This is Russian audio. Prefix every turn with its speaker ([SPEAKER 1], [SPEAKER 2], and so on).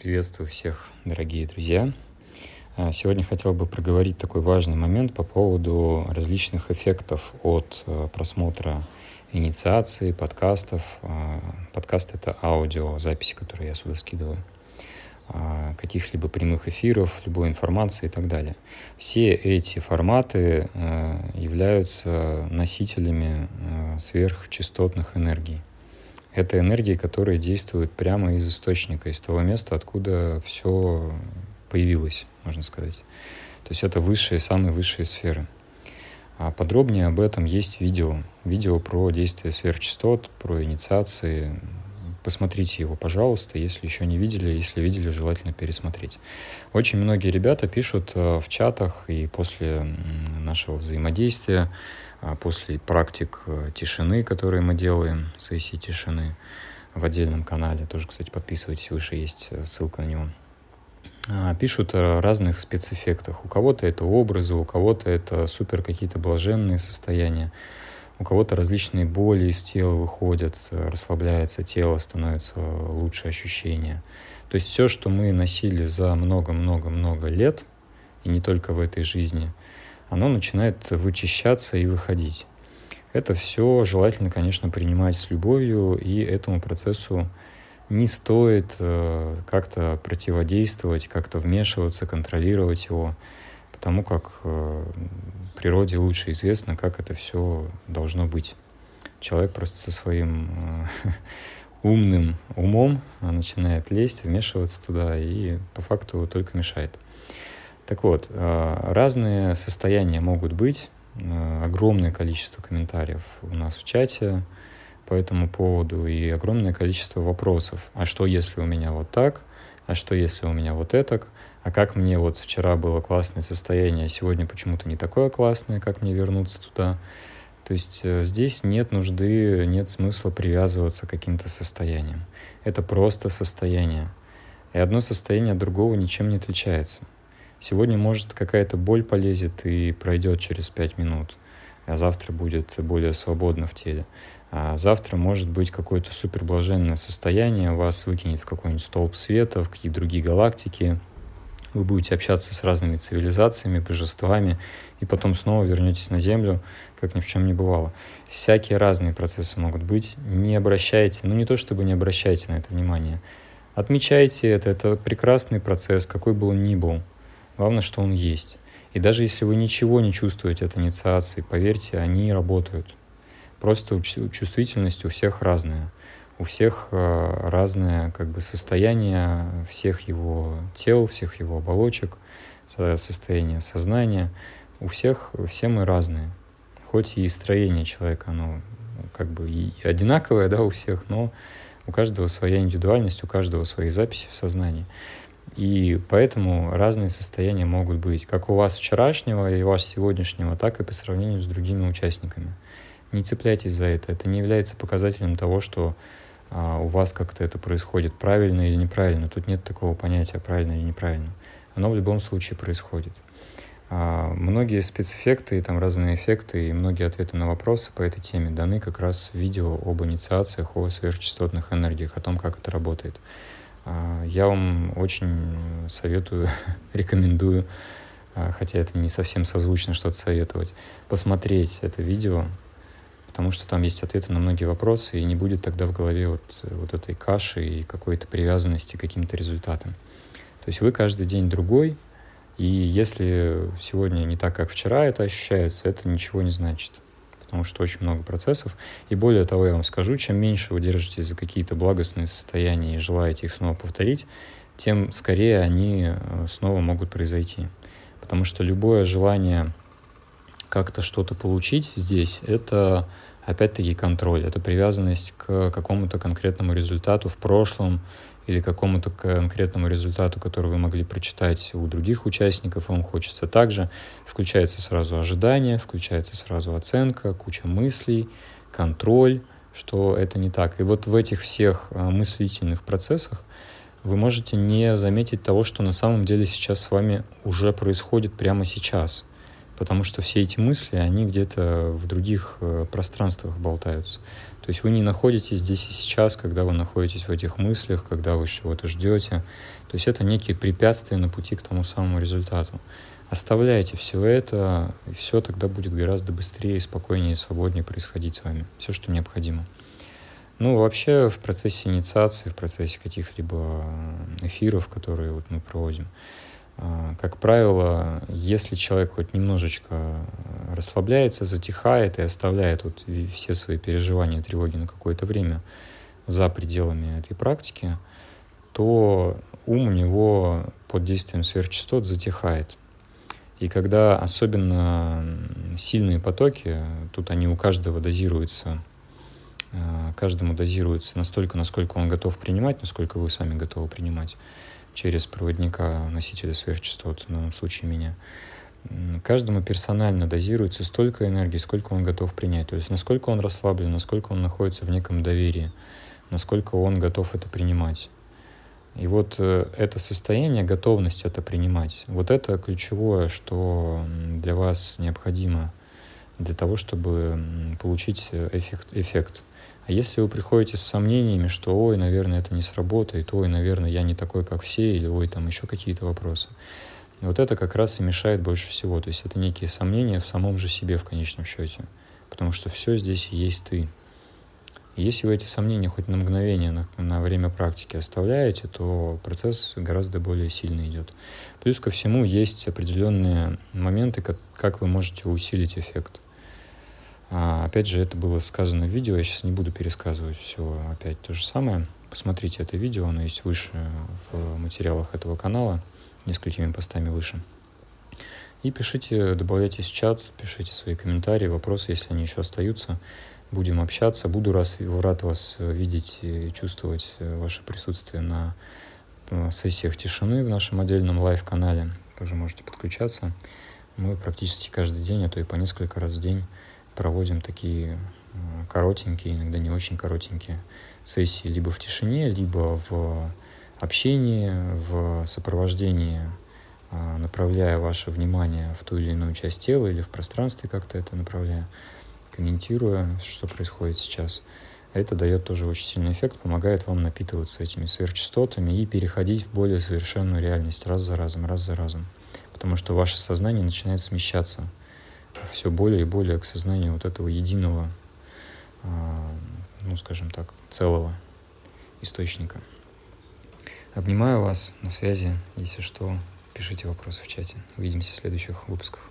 [SPEAKER 1] Приветствую всех, дорогие друзья. А, сегодня хотел бы проговорить такой важный момент по поводу различных эффектов от э, просмотра инициации, подкастов. А, подкаст — это аудио, записи, которые я сюда скидываю а, каких-либо прямых эфиров, любой информации и так далее. Все эти форматы э, являются носителями э, сверхчастотных энергий. Это энергии, которые действуют прямо из источника, из того места, откуда все появилось, можно сказать. То есть это высшие, самые высшие сферы. А подробнее об этом есть видео. Видео про действие сверхчастот, про инициации. Посмотрите его, пожалуйста, если еще не видели. Если видели, желательно пересмотреть. Очень многие ребята пишут э, в чатах и после нашего взаимодействия а после практик э, тишины, которые мы делаем, сессии тишины в отдельном канале. Тоже, кстати, подписывайтесь, выше есть э, ссылка на него. А, пишут о разных спецэффектах. У кого-то это образы, у кого-то это супер какие-то блаженные состояния, у кого-то различные боли из тела выходят, расслабляется тело, становится лучше ощущение. То есть все, что мы носили за много-много-много лет, и не только в этой жизни – оно начинает вычищаться и выходить. Это все желательно, конечно, принимать с любовью, и этому процессу не стоит э, как-то противодействовать, как-то вмешиваться, контролировать его, потому как э, природе лучше известно, как это все должно быть. Человек просто со своим э, умным умом начинает лезть, вмешиваться туда и по факту только мешает. Так вот, э, разные состояния могут быть, э, огромное количество комментариев у нас в чате по этому поводу и огромное количество вопросов. А что, если у меня вот так? А что, если у меня вот это? А как мне вот вчера было классное состояние, а сегодня почему-то не такое классное, как мне вернуться туда? То есть э, здесь нет нужды, нет смысла привязываться к каким-то состояниям. Это просто состояние. И одно состояние от другого ничем не отличается. Сегодня, может, какая-то боль полезет и пройдет через 5 минут, а завтра будет более свободно в теле. А завтра может быть какое-то суперблаженное состояние, вас выкинет в какой-нибудь столб света, в какие-то другие галактики, вы будете общаться с разными цивилизациями, божествами, и потом снова вернетесь на Землю, как ни в чем не бывало. Всякие разные процессы могут быть. Не обращайте, ну не то чтобы не обращайте на это внимание, отмечайте это, это прекрасный процесс, какой бы он ни был. Главное, что он есть. И даже если вы ничего не чувствуете от инициации, поверьте, они работают. Просто чувствительность у всех разная. У всех э, разное как бы, состояние всех его тел, всех его оболочек, состояние сознания. У всех все мы разные. Хоть и строение человека, оно как бы и одинаковое да, у всех, но у каждого своя индивидуальность, у каждого свои записи в сознании. И поэтому разные состояния могут быть, как у вас вчерашнего и у вас сегодняшнего, так и по сравнению с другими участниками. Не цепляйтесь за это. Это не является показателем того, что а, у вас как-то это происходит правильно или неправильно. Тут нет такого понятия правильно или неправильно. Оно в любом случае происходит. А, многие спецэффекты, там разные эффекты и многие ответы на вопросы по этой теме даны как раз в видео об инициациях, о сверхчастотных энергиях, о том, как это работает. А, я вам очень советую, рекомендую, хотя это не совсем созвучно что-то советовать, посмотреть это видео, потому что там есть ответы на многие вопросы, и не будет тогда в голове вот, вот этой каши и какой-то привязанности к каким-то результатам. То есть вы каждый день другой, и если сегодня не так, как вчера это ощущается, это ничего не значит потому что очень много процессов. И более того, я вам скажу, чем меньше вы держитесь за какие-то благостные состояния и желаете их снова повторить, тем скорее они э, снова могут произойти. Потому что любое желание как-то что-то получить здесь, это опять-таки контроль, это привязанность к какому-то конкретному результату в прошлом или какому-то конкретному результату, который вы могли прочитать у других участников, вам хочется также. Включается сразу ожидание, включается сразу оценка, куча мыслей, контроль, что это не так. И вот в этих всех а, мыслительных процессах вы можете не заметить того, что на самом деле сейчас с вами уже происходит прямо сейчас. Потому что все эти мысли, они где-то в других э, пространствах болтаются. То есть вы не находитесь здесь и сейчас, когда вы находитесь в этих мыслях, когда вы чего-то ждете. То есть это некие препятствия на пути к тому самому результату. Оставляйте все это, и все тогда будет гораздо быстрее, спокойнее и свободнее происходить с вами. Все, что необходимо. Ну, вообще в процессе инициации, в процессе каких-либо эфиров, которые вот мы проводим, как правило, если человек хоть немножечко расслабляется, затихает и оставляет вот все свои переживания, тревоги на какое-то время за пределами этой практики, то ум у него под действием сверхчастот затихает. И когда особенно сильные потоки, тут они у каждого дозируются Э, каждому дозируется настолько, насколько он готов принимать, насколько вы сами готовы принимать через проводника, носителя сверхчастот, в данном случае меня. Каждому персонально дозируется столько энергии, сколько он готов принять. То есть насколько он расслаблен, насколько он находится в неком доверии, насколько он готов это принимать. И вот э, это состояние, готовность это принимать, вот это ключевое, что для вас необходимо для того, чтобы получить э, эффект, эффект а если вы приходите с сомнениями, что ой, наверное, это не сработает, ой, наверное, я не такой, как все, или ой, там еще какие-то вопросы, вот это как раз и мешает больше всего. То есть это некие сомнения в самом же себе в конечном счете. Потому что все здесь есть ты. И если вы эти сомнения хоть на мгновение, на, на время практики оставляете, то процесс гораздо более сильно идет. Плюс ко всему есть определенные моменты, как, как вы можете усилить эффект. А, опять же, это было сказано в видео, я сейчас не буду пересказывать все опять то же самое. Посмотрите это видео, оно есть выше в материалах этого канала, несколькими постами выше. И пишите, добавляйтесь в чат, пишите свои комментарии, вопросы, если они еще остаются. Будем общаться. Буду раз, рад вас видеть и чувствовать ваше присутствие на э, сессиях тишины в нашем отдельном live-канале. Тоже можете подключаться. Мы практически каждый день, а то и по несколько раз в день проводим такие коротенькие, иногда не очень коротенькие сессии либо в тишине, либо в общении, в сопровождении, э, направляя ваше внимание в ту или иную часть тела или в пространстве как-то это направляя, комментируя, что происходит сейчас. Это дает тоже очень сильный эффект, помогает вам напитываться этими сверхчастотами и переходить в более совершенную реальность раз за разом, раз за разом. Потому что ваше сознание начинает смещаться – все более и более к сознанию вот этого единого, а, ну, скажем так, целого источника. Обнимаю вас, на связи. Если что, пишите вопросы в чате. Увидимся в следующих выпусках.